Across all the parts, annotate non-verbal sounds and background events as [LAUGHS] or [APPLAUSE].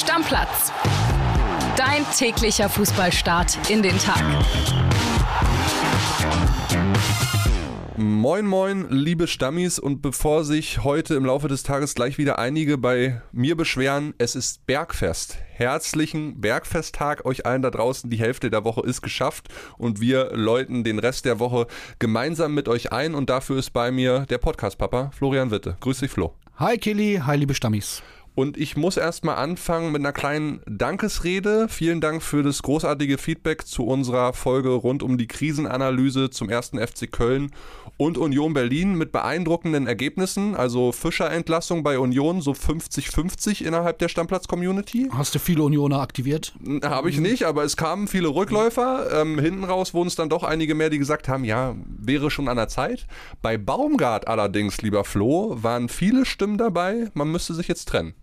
Stammplatz. Dein täglicher Fußballstart in den Tag. Moin, moin, liebe Stammis. Und bevor sich heute im Laufe des Tages gleich wieder einige bei mir beschweren, es ist Bergfest. Herzlichen Bergfesttag euch allen da draußen. Die Hälfte der Woche ist geschafft und wir läuten den Rest der Woche gemeinsam mit euch ein. Und dafür ist bei mir der Podcast-Papa Florian Witte. Grüß dich, Flo. Hi, Kili. Hi, liebe Stammis. Und ich muss erstmal anfangen mit einer kleinen Dankesrede. Vielen Dank für das großartige Feedback zu unserer Folge rund um die Krisenanalyse zum ersten FC Köln und Union Berlin mit beeindruckenden Ergebnissen. Also Fischer-Entlassung bei Union, so 50-50 innerhalb der Stammplatz-Community. Hast du viele Unioner aktiviert? Habe ich nicht, aber es kamen viele Rückläufer. Ähm, hinten raus wurden es dann doch einige mehr, die gesagt haben, ja, wäre schon an der Zeit. Bei Baumgart allerdings, lieber Flo, waren viele Stimmen dabei, man müsste sich jetzt trennen.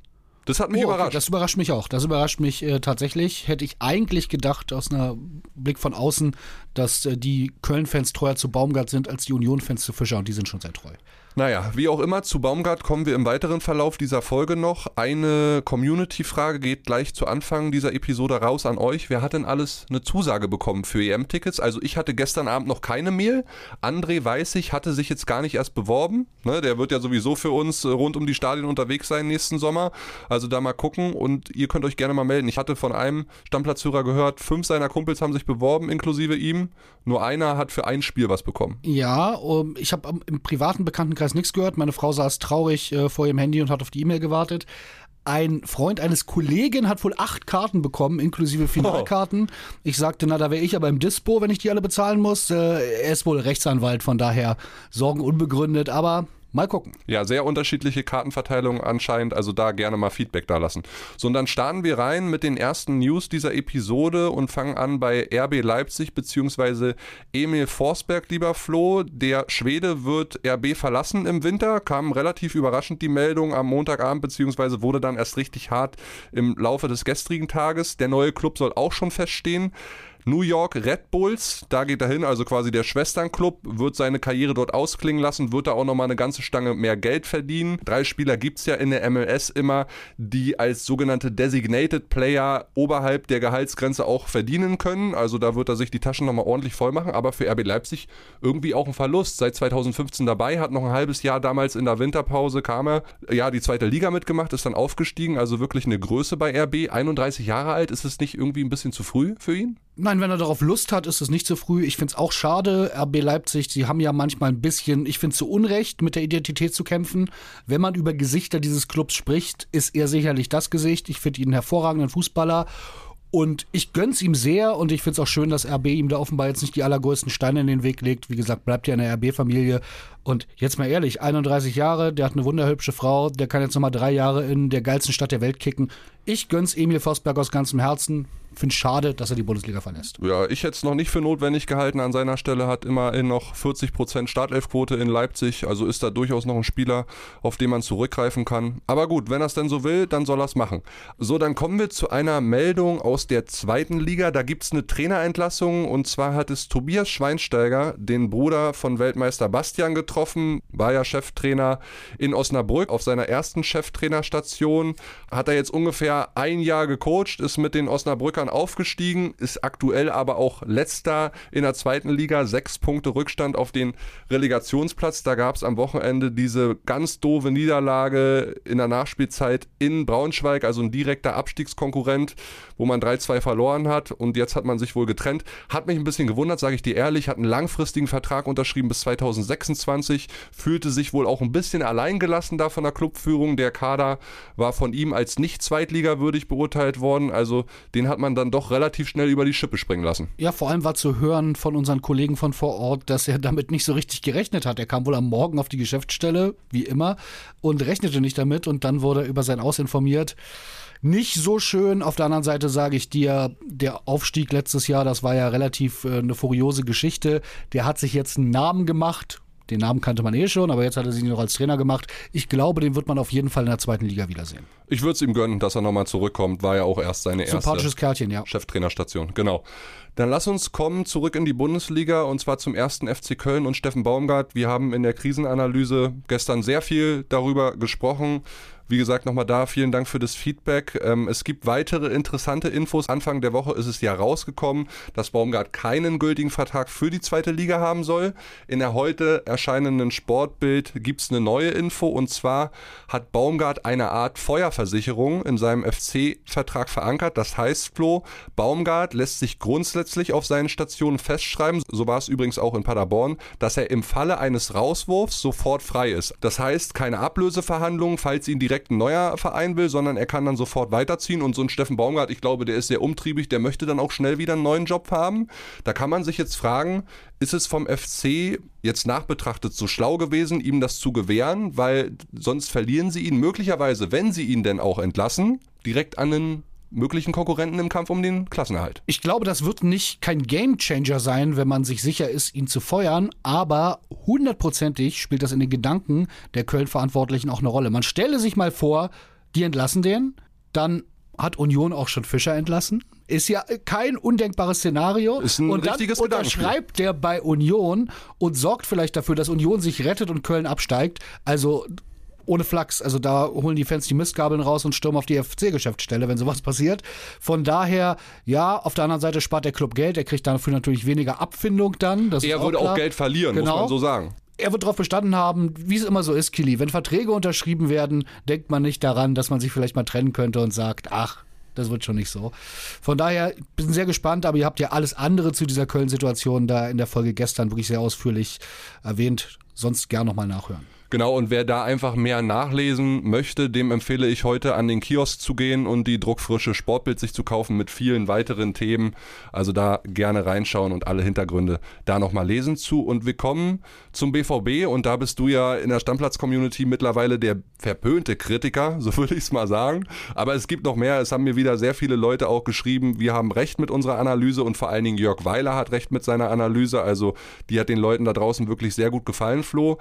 Das hat mich Oh, okay, überrascht. Das überrascht mich auch. Das überrascht mich äh, tatsächlich. Hätte ich eigentlich gedacht, aus einem Blick von außen, dass äh, die Köln-Fans treuer zu Baumgart sind als die Union-Fans zu Fischer und die sind schon sehr treu. Naja, wie auch immer, zu Baumgart kommen wir im weiteren Verlauf dieser Folge noch. Eine Community-Frage geht gleich zu Anfang dieser Episode raus an euch. Wer hat denn alles eine Zusage bekommen für EM-Tickets? Also ich hatte gestern Abend noch keine Mail. André weiß ich, hatte sich jetzt gar nicht erst beworben. Ne, der wird ja sowieso für uns äh, rund um die Stadien unterwegs sein nächsten Sommer. Also da mal gucken und ihr könnt euch gerne mal melden. Ich hatte von einem Stammplatzhörer gehört, fünf seiner Kumpels haben sich beworben, inklusive ihm. Nur einer hat für ein Spiel was bekommen. Ja, um, ich habe im privaten Bekanntenkreis nichts gehört. Meine Frau saß traurig äh, vor ihrem Handy und hat auf die E-Mail gewartet. Ein Freund eines Kollegen hat wohl acht Karten bekommen, inklusive Finalkarten. Ich sagte, na, da wäre ich aber im Dispo, wenn ich die alle bezahlen muss. Äh, er ist wohl Rechtsanwalt, von daher Sorgen unbegründet, aber mal gucken. Ja, sehr unterschiedliche Kartenverteilungen anscheinend, also da gerne mal Feedback da lassen. So, und dann starten wir rein mit den ersten News dieser Episode und fangen an bei RB Leipzig beziehungsweise Emil Forsberg, lieber Flo. Der Schwede wird RB verlassen im Winter, kam relativ überraschend die Meldung am Montagabend beziehungsweise wurde dann erst richtig hart im Laufe des gestrigen Tages. Der neue Club soll auch schon feststehen. New York Red Bulls, da geht er hin, also quasi der Schwesternclub, wird seine Karriere dort ausklingen lassen, wird da auch nochmal eine ganze Stange mehr Geld verdienen. Drei Spieler gibt es ja in der MLS immer, die als sogenannte Designated Player oberhalb der Gehaltsgrenze auch verdienen können. Also da wird er sich die Taschen nochmal ordentlich voll machen, aber für RB Leipzig irgendwie auch ein Verlust. Seit 2015 dabei, hat noch ein halbes Jahr damals in der Winterpause kam er, ja, die zweite Liga mitgemacht, ist dann aufgestiegen, also wirklich eine Größe bei RB. 31 Jahre alt, ist es nicht irgendwie ein bisschen zu früh für ihn? Nein, wenn er darauf Lust hat, ist es nicht zu früh. Ich finde es auch schade. RB Leipzig, sie haben ja manchmal ein bisschen, ich finde zu Unrecht, mit der Identität zu kämpfen. Wenn man über Gesichter dieses Clubs spricht, ist er sicherlich das Gesicht. Ich finde ihn einen hervorragenden Fußballer. Und ich gönn's ihm sehr und ich find's auch schön, dass RB ihm da offenbar jetzt nicht die allergrößten Steine in den Weg legt. Wie gesagt, bleibt ja in der RB-Familie. Und jetzt mal ehrlich, 31 Jahre, der hat eine wunderhübsche Frau, der kann jetzt nochmal drei Jahre in der geilsten Stadt der Welt kicken. Ich gönn's Emil Forsberg aus ganzem Herzen. Find's schade, dass er die Bundesliga verlässt. Ja, ich hätte es noch nicht für notwendig gehalten. An seiner Stelle hat immerhin noch 40% Startelfquote in Leipzig. Also ist da durchaus noch ein Spieler, auf den man zurückgreifen kann. Aber gut, wenn er es denn so will, dann soll er es machen. So, dann kommen wir zu einer Meldung aus der zweiten Liga. Da gibt es eine Trainerentlassung. Und zwar hat es Tobias Schweinsteiger, den Bruder von Weltmeister Bastian, getroffen. War ja Cheftrainer in Osnabrück auf seiner ersten Cheftrainerstation. Hat er jetzt ungefähr ein Jahr gecoacht, ist mit den Osnabrückern aufgestiegen, ist aktuell aber auch letzter in der zweiten Liga, sechs Punkte Rückstand auf den Relegationsplatz. Da gab es am Wochenende diese ganz doofe Niederlage in der Nachspielzeit in Braunschweig, also ein direkter Abstiegskonkurrent, wo man 3-2 verloren hat und jetzt hat man sich wohl getrennt. Hat mich ein bisschen gewundert, sage ich dir ehrlich, hat einen langfristigen Vertrag unterschrieben bis 2026, fühlte sich wohl auch ein bisschen alleingelassen da von der Clubführung. Der Kader war von ihm als nicht zweitligawürdig beurteilt worden, also den hat man dann doch relativ schnell über die Schippe springen lassen. Ja, vor allem war zu hören von unseren Kollegen von vor Ort, dass er damit nicht so richtig gerechnet hat. Er kam wohl am Morgen auf die Geschäftsstelle, wie immer, und rechnete nicht damit und dann wurde er über sein Aus informiert. Nicht so schön. Auf der anderen Seite sage ich dir, der Aufstieg letztes Jahr, das war ja relativ äh, eine furiose Geschichte. Der hat sich jetzt einen Namen gemacht. Den Namen kannte man eh schon, aber jetzt hat er sich noch als Trainer gemacht. Ich glaube, den wird man auf jeden Fall in der zweiten Liga wiedersehen. Ich würde es ihm gönnen, dass er nochmal zurückkommt. War ja auch erst seine erste Sympathisches Kerlchen, ja. Cheftrainerstation. Genau. Dann lass uns kommen zurück in die Bundesliga und zwar zum ersten FC Köln und Steffen Baumgart. Wir haben in der Krisenanalyse gestern sehr viel darüber gesprochen, Wie gesagt, nochmal da vielen Dank für das Feedback. Ähm, es gibt weitere interessante Infos. Anfang der Woche ist es ja rausgekommen, dass Baumgart keinen gültigen Vertrag für die zweite Liga haben soll. In der heute erscheinenden Sportbild gibt es eine neue Info und zwar hat Baumgart eine Art Feuerversicherung in seinem FC-Vertrag verankert. Das heißt, Flo, Baumgart lässt sich grundsätzlich auf seinen Stationen festschreiben, so war es übrigens auch in Paderborn, dass er im Falle eines Rauswurfs sofort frei ist. Das heißt, keine Ablöseverhandlungen, falls ihn direkt direkt ein neuer Verein will, sondern er kann dann sofort weiterziehen. Und so ein Steffen Baumgart, ich glaube, der ist sehr umtriebig, der möchte dann auch schnell wieder einen neuen Job haben. Da kann man sich jetzt fragen, ist es vom FC jetzt nachbetrachtet so schlau gewesen, ihm das zu gewähren, weil sonst verlieren sie ihn möglicherweise, wenn sie ihn denn auch entlassen, direkt an einen möglichen Konkurrenten im Kampf um den Klassenerhalt. Ich glaube, das wird nicht kein Gamechanger sein, wenn man sich sicher ist, ihn zu feuern, aber hundertprozentig spielt das in den Gedanken der Köln-Verantwortlichen auch eine Rolle. Man stelle sich mal vor, die entlassen den, dann hat Union auch schon Fischer entlassen. Ist ja kein undenkbares Szenario. Ist ein und dann richtiges unterschreibt der bei Union und sorgt vielleicht dafür, dass Union sich rettet und Köln absteigt. Also ohne Flachs. Also da holen die Fans die Mistgabeln raus und stürmen auf die FC-Geschäftsstelle, wenn sowas [LAUGHS] passiert. Von daher, ja, auf der anderen Seite spart der Club Geld. Er kriegt dafür natürlich weniger Abfindung dann. Das er auch würde klar. auch Geld verlieren, Genau. muss man so sagen. Er wird darauf bestanden haben, wie es immer so ist, Kili. Wenn Verträge unterschrieben werden, denkt man nicht daran, dass man sich vielleicht mal trennen könnte und sagt, ach, das wird schon nicht so. Von daher ich bin sehr gespannt, aber ihr habt ja alles andere zu dieser Köln-Situation da in der Folge gestern wirklich sehr ausführlich erwähnt. Sonst gern nochmal nachhören. Genau, und wer da einfach mehr nachlesen möchte, dem empfehle ich heute an den Kiosk zu gehen und die druckfrische Sportbild sich zu kaufen mit vielen weiteren Themen. Also da gerne reinschauen und alle Hintergründe da nochmal lesen zu. Und wir kommen zum BVB und da bist du ja in der Stammplatz-Community mittlerweile der verpönte Kritiker, [LAUGHS] so würde ich es mal sagen. Aber es gibt noch mehr. Es haben mir wieder sehr viele Leute auch geschrieben, wir haben recht mit unserer Analyse und vor allen Dingen Jörg Weiler hat recht mit seiner Analyse. Also die hat den Leuten da draußen wirklich sehr gut gefallen, Flo.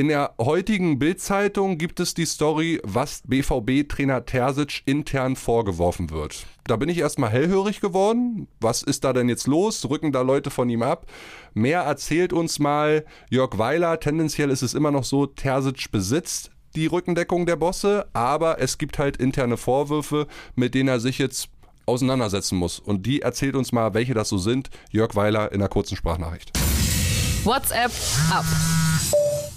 In der heutigen Bild-Zeitung gibt es die Story, was BVB-Trainer Terzic intern vorgeworfen wird. Da bin ich erstmal hellhörig geworden. Was ist da denn jetzt los? Rücken da Leute von ihm ab? Mehr erzählt uns mal Jörg Weiler. Tendenziell ist es immer noch so, Terzic besitzt die Rückendeckung der Bosse, aber es gibt halt interne Vorwürfe, mit denen er sich jetzt auseinandersetzen muss. Und die erzählt uns mal, welche das so sind. Jörg Weiler in einer kurzen Sprachnachricht. WhatsApp ab.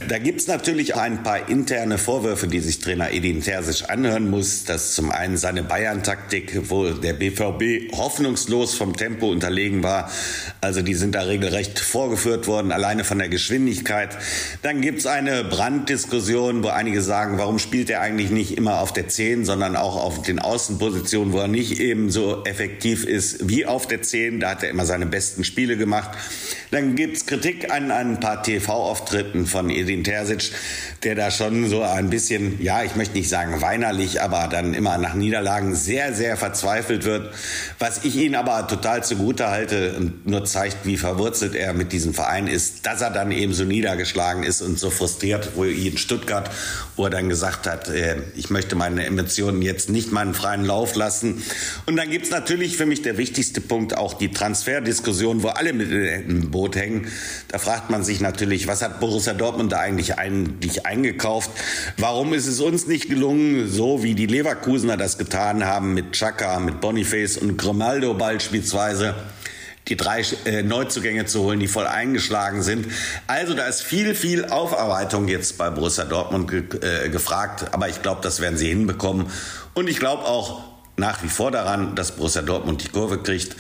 Da gibt's natürlich ein paar interne Vorwürfe, die sich Trainer Edin Terzic anhören muss. Das ist zum einen seine Bayern-Taktik, wo der BVB hoffnungslos vom Tempo unterlegen war. Also die sind da regelrecht vorgeführt worden, alleine von der Geschwindigkeit. Dann gibt's eine Branddiskussion, wo einige sagen, warum spielt er eigentlich nicht immer auf der 10, sondern auch auf den Außenpositionen, wo er nicht eben so effektiv ist wie auf der 10. Da hat er immer seine besten Spiele gemacht. Dann gibt's Kritik an ein paar TV-Auftritten von Edin Terzic, der da schon so ein bisschen, ja, ich möchte nicht sagen weinerlich, aber dann immer nach Niederlagen sehr, sehr verzweifelt wird. Was ich ihn aber total zugute halte und nur zeigt, wie verwurzelt er mit diesem Verein ist, dass er dann eben so niedergeschlagen ist und so frustriert, wo in Stuttgart, wo er dann gesagt hat, äh, ich möchte meine Emotionen jetzt nicht meinen freien Lauf lassen. Und dann gibt's natürlich für mich der wichtigste Punkt, auch die Transferdiskussion, wo alle mit im Boot hängen. Da fragt man sich natürlich, was hat Borussia Dortmund da eigentlich, eigentlich eingekauft? Warum ist es uns nicht gelungen, so wie die Leverkusener das getan haben mit Chaka, mit Boniface und Grimaldo beispielsweise? die drei äh, Neuzugänge zu holen, die voll eingeschlagen sind. Also da ist viel, viel Aufarbeitung jetzt bei Borussia Dortmund ge äh, gefragt. Aber ich glaube, das werden sie hinbekommen. Und ich glaube auch nach wie vor daran, dass Borussia Dortmund die Kurve kriegt.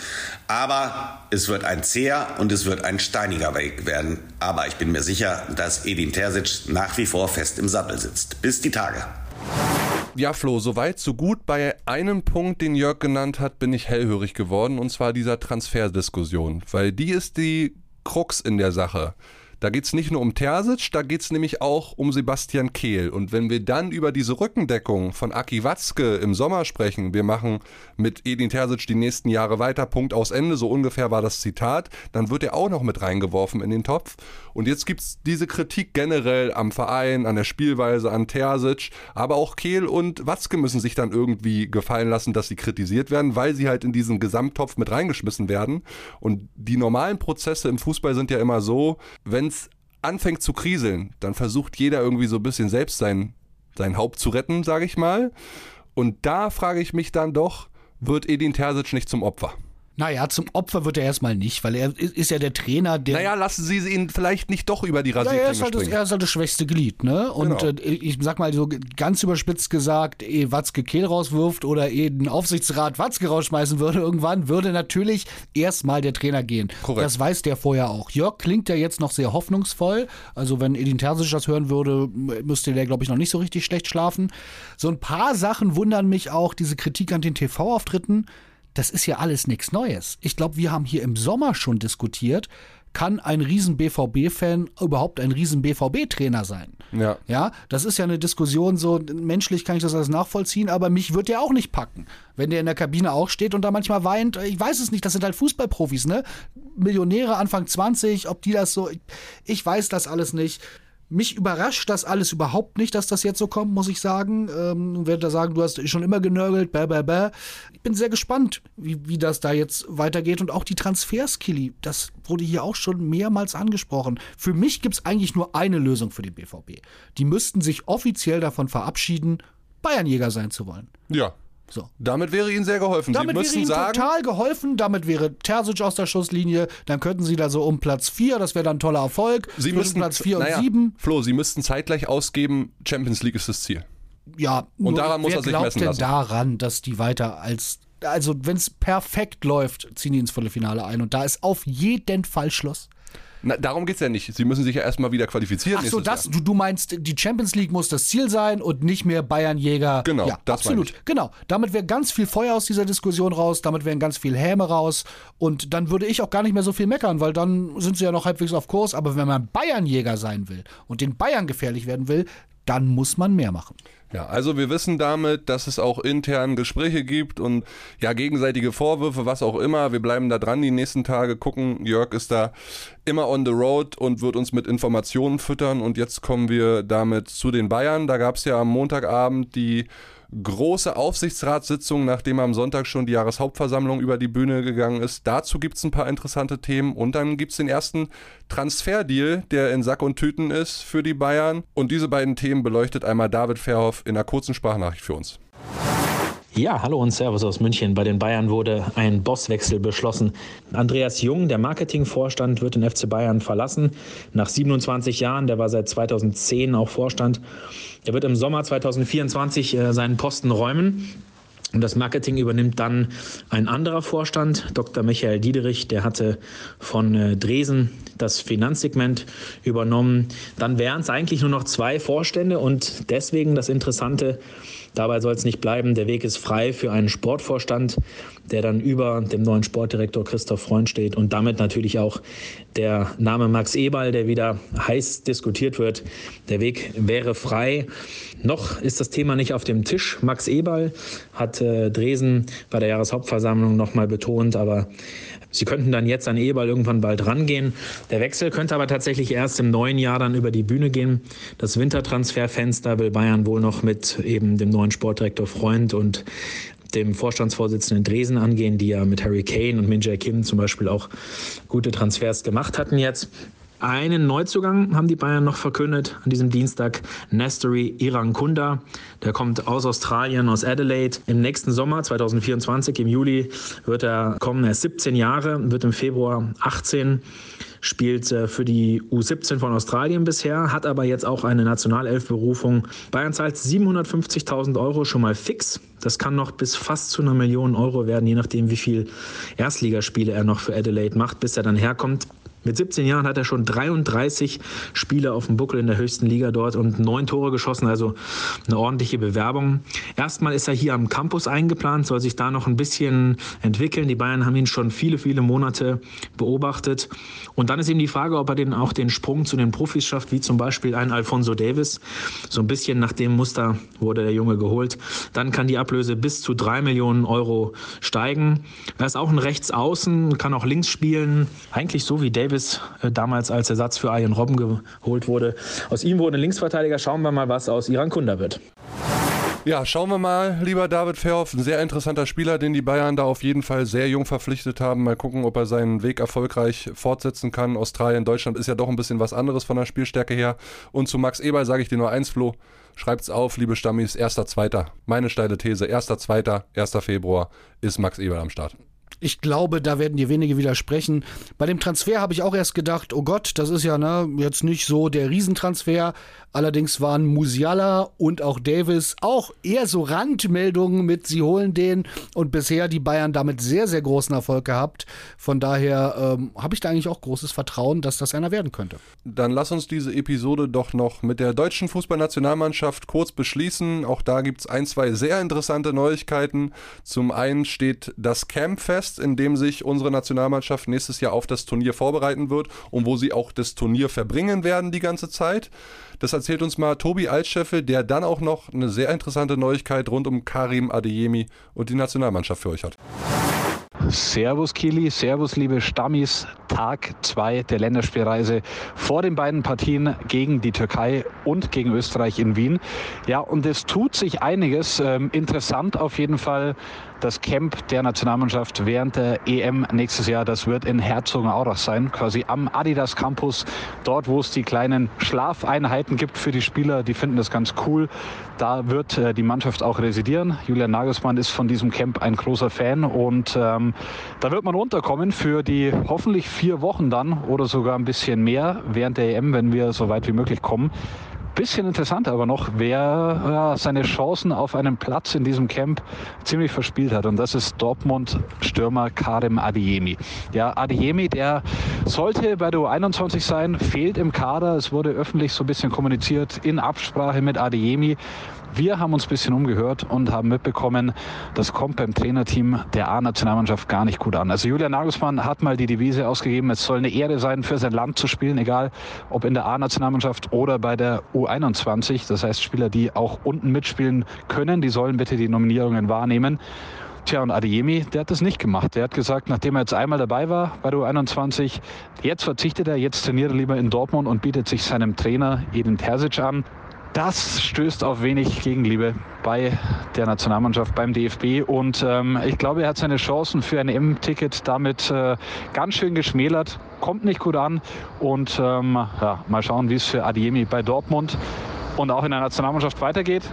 Aber es wird ein zäher und es wird ein steiniger Weg werden. Aber ich bin mir sicher, dass Edin Terzic nach wie vor fest im Sattel sitzt. Bis die Tage. Ja, Flo, soweit, so gut. Bei einem Punkt, den Jörg genannt hat, bin ich hellhörig geworden, und zwar dieser Transferdiskussion. Weil die ist die Krux in der Sache. Da geht es nicht nur um Terzic, da geht es nämlich auch um Sebastian Kehl. Und wenn wir dann über diese Rückendeckung von Aki Watzke im Sommer sprechen, wir machen mit Edin Terzic die nächsten Jahre weiter, Punkt aus Ende, so ungefähr war das Zitat, dann wird er auch noch mit reingeworfen in den Topf. Und jetzt gibt es diese Kritik generell am Verein, an der Spielweise, an Terzic, aber auch Kehl und Watzke müssen sich dann irgendwie gefallen lassen, dass sie kritisiert werden, weil sie halt in diesen Gesamttopf mit reingeschmissen werden. Und die normalen Prozesse im Fußball sind ja immer so, wenn es anfängt zu kriseln, dann versucht jeder irgendwie so ein bisschen selbst sein sein Haupt zu retten, sage ich mal. Und da frage ich mich dann doch, wird Edin Terzic nicht zum Opfer? Naja, zum Opfer wird er erstmal nicht, weil er ist ja der Trainer, der. Naja, lassen Sie ihn vielleicht nicht doch über die Rasierklinge ja, er, ist halt das, er ist halt das schwächste Glied, ne? Und genau. äh, ich sag mal so ganz überspitzt gesagt, ehe Watzke Kehl rauswirft oder ehe ein Aufsichtsrat Watzke rausschmeißen würde, irgendwann würde natürlich erstmal der Trainer gehen. Korrekt. Das weiß der vorher auch. Jörg klingt ja jetzt noch sehr hoffnungsvoll. Also wenn Edin Terzic das hören würde, müsste der, glaube ich, noch nicht so richtig schlecht schlafen. So ein paar Sachen wundern mich auch, diese Kritik an den TV-Auftritten das ist ja alles nichts Neues. Ich glaube, wir haben hier im Sommer schon diskutiert, kann ein riesen BVB-Fan überhaupt ein riesen BVB-Trainer sein? Ja. Ja, das ist ja eine Diskussion, so menschlich kann ich das alles nachvollziehen, aber mich wird der auch nicht packen. Wenn der in der Kabine auch steht und da manchmal weint, ich weiß es nicht, das sind halt Fußballprofis, ne? Millionäre Anfang 20, ob die das so, ich weiß das alles nicht. Mich überrascht das alles überhaupt nicht, dass das jetzt so kommt, muss ich sagen. Ähm, werde da sagen, du hast schon immer genörgelt, bäh, bäh, bäh. Ich bin sehr gespannt, wie, wie das da jetzt weitergeht. Und auch die Transfers, Kili, das wurde hier auch schon mehrmals angesprochen. Für mich gibt es eigentlich nur eine Lösung für den BVB. Die müssten sich offiziell davon verabschieden, Bayernjäger sein zu wollen. Ja, so. Damit wäre Ihnen sehr geholfen. Damit Sie wäre Ihnen sagen, total geholfen. Damit wäre Terzic aus der Schusslinie. Dann könnten Sie da so um Platz 4, das wäre dann ein toller Erfolg. Sie müssten Platz 4 naja, und 7. Flo, Sie müssten zeitgleich ausgeben, Champions League ist das Ziel. Ja, und daran muss er sich glaubt messen denn lassen. daran, dass die weiter als also wenn es perfekt läuft, ziehen die ins Viertelfinale ein und da ist auf jeden Fall Schluss. Na, darum geht es ja nicht. Sie müssen sich ja erstmal wieder qualifizieren. Ach so, das, du, du meinst, die Champions League muss das Ziel sein und nicht mehr Bayern-Jäger. Genau, ja, das absolut. Genau. Damit wäre ganz viel Feuer aus dieser Diskussion raus, damit wären ganz viel Häme raus und dann würde ich auch gar nicht mehr so viel meckern, weil dann sind sie ja noch halbwegs auf Kurs. Aber wenn man Bayern-Jäger sein will und den Bayern gefährlich werden will, dann muss man mehr machen. Ja, also wir wissen damit, dass es auch intern Gespräche gibt und ja, gegenseitige Vorwürfe, was auch immer. Wir bleiben da dran die nächsten Tage, gucken. Jörg ist da immer on the road und wird uns mit Informationen füttern. Und jetzt kommen wir damit zu den Bayern. Da gab es ja am Montagabend die große Aufsichtsratssitzung, nachdem am Sonntag schon die Jahreshauptversammlung über die Bühne gegangen ist. Dazu gibt es ein paar interessante Themen und dann gibt es den ersten Transferdeal, der in Sack und Tüten ist für die Bayern. Und diese beiden Themen beleuchtet einmal David Verhoff in einer kurzen Sprachnachricht für uns. Ja, hallo und Servus aus München. Bei den Bayern wurde ein Bosswechsel beschlossen. Andreas Jung, der Marketingvorstand, wird den FC Bayern verlassen. Nach 27 Jahren, der war seit 2010 auch Vorstand. Er wird im Sommer 2024 äh, seinen Posten räumen. Und das Marketing übernimmt dann ein anderer Vorstand, Dr. Michael Diederich, der hatte von äh, Dresen das Finanzsegment übernommen. Dann wären es eigentlich nur noch zwei Vorstände und deswegen das Interessante, Dabei soll es nicht bleiben. Der Weg ist frei für einen Sportvorstand, der dann über dem neuen Sportdirektor Christoph Freund steht und damit natürlich auch der Name Max Eberl, der wieder heiß diskutiert wird. Der Weg wäre frei. Noch ist das Thema nicht auf dem Tisch. Max Eberl hat äh, Dresen bei der Jahreshauptversammlung nochmal betont, aber Sie könnten dann jetzt an Eberl irgendwann bald rangehen. Der Wechsel könnte aber tatsächlich erst im neuen Jahr dann über die Bühne gehen. Das Wintertransferfenster will Bayern wohl noch mit eben dem neuen Sportdirektor Freund und dem Vorstandsvorsitzenden Dresen angehen, die ja mit Harry Kane und Min Jae Kim zum Beispiel auch gute Transfers gemacht hatten jetzt. Einen Neuzugang haben die Bayern noch verkündet an diesem Dienstag. Nestory Irankunda. Der kommt aus Australien, aus Adelaide. Im nächsten Sommer, 2024, im Juli, wird er kommen. Er ist 17 Jahre, wird im Februar 18 spielt äh, für die U17 von Australien bisher, hat aber jetzt auch eine Nationalelfberufung. Bayern zahlt 750.000 Euro schon mal fix. Das kann noch bis fast zu einer Million Euro werden, je nachdem, wie viel Erstligaspiele er noch für Adelaide macht, bis er dann herkommt. Mit 17 Jahren hat er schon 33 Spiele auf dem Buckel in der höchsten Liga dort und neun Tore geschossen, also eine ordentliche Bewerbung. Erstmal ist er hier am Campus eingeplant, soll sich da noch ein bisschen entwickeln. Die Bayern haben ihn schon viele, viele Monate beobachtet. Und dann ist eben die Frage, ob er den auch den Sprung zu den Profis schafft, wie zum Beispiel ein Alfonso Davis. So ein bisschen nach dem Muster wurde der Junge geholt. Dann kann die Ablöse bis zu drei Millionen Euro steigen. Er ist auch ein Rechtsaußen, kann auch links spielen. Eigentlich so wie Davis Davis äh, damals als Ersatz für Arjen Robben geholt wurde. Aus ihm wurde ein Linksverteidiger. Schauen wir mal, was aus Iran Kunda wird. Ja, schauen wir mal, lieber David Verhoff, ein sehr interessanter Spieler, den die Bayern da auf jeden Fall sehr jung verpflichtet haben. Mal gucken, ob er seinen Weg erfolgreich fortsetzen kann. Australien, Deutschland ist ja doch ein bisschen was anderes von der Spielstärke her. Und zu Max Eberl sage ich dir nur eins, Flo. Schreibt's auf, liebe Stammis, erster, zweiter. Meine steile These, erster, zweiter, 1. Februar ist Max Eberl am Start. Ich glaube, da werden dir wenige widersprechen. Bei dem Transfer habe ich auch erst gedacht, oh Gott, das ist ja ne, jetzt nicht so der Riesentransfer. Allerdings waren Musiala und auch Davis auch eher so Randmeldungen mit, sie holen den und bisher die Bayern damit sehr, sehr großen Erfolg gehabt. Von daher ähm, habe ich da eigentlich auch großes Vertrauen, dass das einer werden könnte. Dann lass uns diese Episode doch noch mit der deutschen Fußballnationalmannschaft kurz beschließen. Auch da gibt es ein, zwei sehr interessante Neuigkeiten. Zum einen steht das Camp fest, in dem sich unsere Nationalmannschaft nächstes Jahr auf das Turnier vorbereiten wird und wo sie auch das Turnier verbringen werden die ganze Zeit. Das erzählt uns mal Tobi Altscheffel, der dann auch noch eine sehr interessante Neuigkeit rund um Karim Adeyemi und die Nationalmannschaft für euch hat. Servus Kili, Servus liebe Stammis, Tag 2 der Länderspielreise vor den beiden Partien gegen die Türkei und gegen Österreich in Wien. Ja, und es tut sich einiges. Ähm, interessant auf jeden Fall das Camp der Nationalmannschaft während der EM nächstes Jahr. Das wird in Herzogenaurach sein, quasi am Adidas Campus, dort, wo es die kleinen Schlafeinheiten gibt für die Spieler. Die finden das ganz cool. Da wird äh, die Mannschaft auch residieren. Julian Nagelsmann ist von diesem Camp ein großer Fan und ähm, da wird man unterkommen für die hoffentlich vier Wochen dann oder sogar ein bisschen mehr während der EM, wenn wir so weit wie möglich kommen bisschen interessant aber noch, wer ja, seine Chancen auf einen Platz in diesem Camp ziemlich verspielt hat. Und das ist Dortmund-Stürmer Karim Adiemi. Ja, Adiemi, der sollte bei der U21 sein, fehlt im Kader. Es wurde öffentlich so ein bisschen kommuniziert in Absprache mit Adiemi. Wir haben uns ein bisschen umgehört und haben mitbekommen, das kommt beim Trainerteam der A-Nationalmannschaft gar nicht gut an. Also Julian Nagelsmann hat mal die Devise ausgegeben, es soll eine Ehre sein, für sein Land zu spielen, egal ob in der A-Nationalmannschaft oder bei der U21. Das heißt, Spieler, die auch unten mitspielen können, die sollen bitte die Nominierungen wahrnehmen. Tja, und Adeyemi, der hat das nicht gemacht. Der hat gesagt, nachdem er jetzt einmal dabei war bei der U21, jetzt verzichtet er, jetzt trainiert er lieber in Dortmund und bietet sich seinem Trainer Edin Terzic an. Das stößt auf wenig Gegenliebe bei der Nationalmannschaft, beim DFB. Und ähm, ich glaube, er hat seine Chancen für ein M-Ticket damit äh, ganz schön geschmälert. Kommt nicht gut an. Und ähm, ja, mal schauen, wie es für Adiemi bei Dortmund und auch in der Nationalmannschaft weitergeht.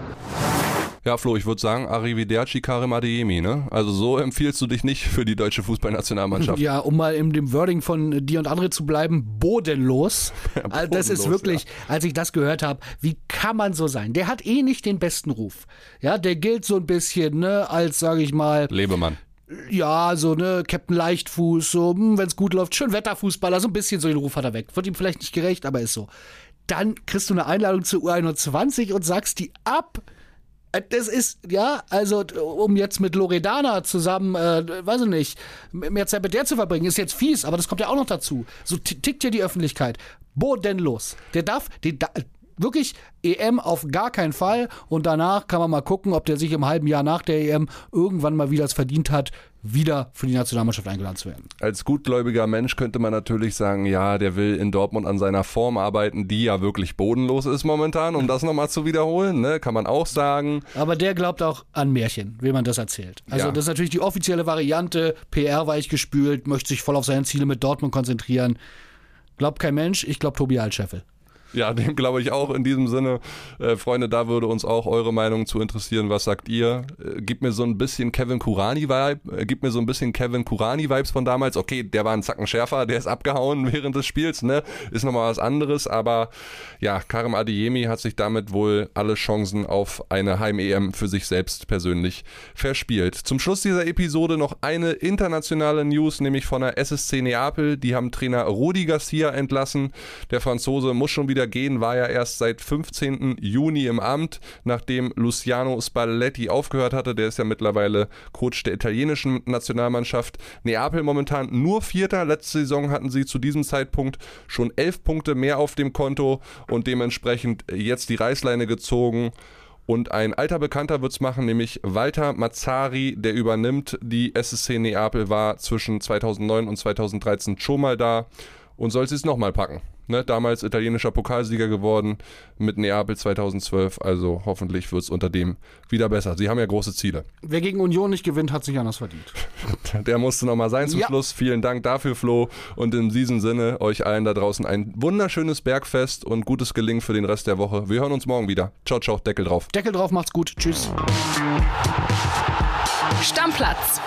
Ja, Flo, ich würde sagen, Arrivederci Karim Adeyemi, ne? Also so empfiehlst du dich nicht für die deutsche Fußballnationalmannschaft. [LAUGHS] Ja, um mal in dem Wording von dir und andere zu bleiben, bodenlos. [LAUGHS] Ja, bodenlos also das ist wirklich, ja. als ich das gehört habe, wie kann man so sein? Der hat eh nicht den besten Ruf. Ja, der gilt so ein bisschen, ne, als, sage ich mal... Lebemann ja, so, ne, Captain Leichtfuß, so, hm, wenn's gut läuft, schön Wetterfußballer, so ein bisschen so den Ruf hat er weg. Wird ihm vielleicht nicht gerecht, aber ist so. Dann kriegst du eine Einladung zur U21 und sagst die ab. Äh, das ist, ja, also um jetzt mit Loredana zusammen, äh, weiß ich nicht, mehr Zeit mit der zu verbringen, ist jetzt fies, aber das kommt ja auch noch dazu. So tickt ja die Öffentlichkeit. Bodenlos. Der darf, den, wirklich EM auf gar keinen Fall und danach kann man mal gucken, ob der sich im halben Jahr nach der EM irgendwann mal wieder es verdient hat, wieder für die Nationalmannschaft eingeladen zu werden. Als gutgläubiger Mensch könnte man natürlich sagen, ja, der will in Dortmund an seiner Form arbeiten, die ja wirklich bodenlos ist momentan, um das nochmal zu wiederholen, ne? kann man auch sagen. Aber der glaubt auch an Märchen, wie man das erzählt. Also ja. das ist natürlich die offizielle Variante, PR weich gespült, möchte sich voll auf seine Ziele mit Dortmund konzentrieren. Glaubt kein Mensch, ich glaube Tobi Altscheffel. Ja, dem glaube ich auch in diesem Sinne. Äh, Freunde, da würde uns auch eure Meinung zu interessieren. Was sagt ihr? Äh, gib mir so ein bisschen Kevin Kurani-Vibe, äh, gib mir so ein bisschen Kevin Kurani-Vibes von damals. Okay, der war ein Zacken schärfer, der ist abgehauen während des Spiels, ne? Ist nochmal was anderes, aber ja, Karim Adeyemi hat sich damit wohl alle Chancen auf eine Heim-EM für sich selbst persönlich verspielt. Zum Schluss dieser Episode noch eine internationale News, nämlich von der SSC Neapel. Die haben Trainer Rudi Garcia entlassen. Der Franzose muss schon wieder wieder gehen, war ja erst seit 15. Juni im Amt, nachdem Luciano Spalletti aufgehört hatte. Der ist ja mittlerweile Coach der italienischen Nationalmannschaft. Neapel momentan nur Vierter. Letzte Saison hatten sie zu diesem Zeitpunkt schon elf Punkte mehr auf dem Konto und dementsprechend jetzt die Reißleine gezogen. Und ein alter Bekannter wird es machen, nämlich Walter Mazzari, der übernimmt die SSC Neapel, war zwischen 2009 und 2013 schon mal da und soll es jetzt nochmal packen. Ne? Damals italienischer Pokalsieger geworden mit Neapel 2012. Also hoffentlich wird es unter dem wieder besser. Sie haben ja große Ziele. Wer gegen Union nicht gewinnt, hat sich anders verdient. [LAUGHS] Der musste nochmal sein zum Ja. Schluss. Vielen Dank dafür, Flo. Und in diesem Sinne euch allen da draußen ein wunderschönes Bergfest und gutes Gelingen für den Rest der Woche. Wir hören uns morgen wieder. Ciao, ciao, Deckel drauf. Deckel drauf, macht's gut. Tschüss. Stammplatz.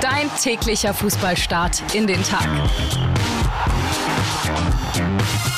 Dein täglicher Fußballstart in den Tag. Thank you.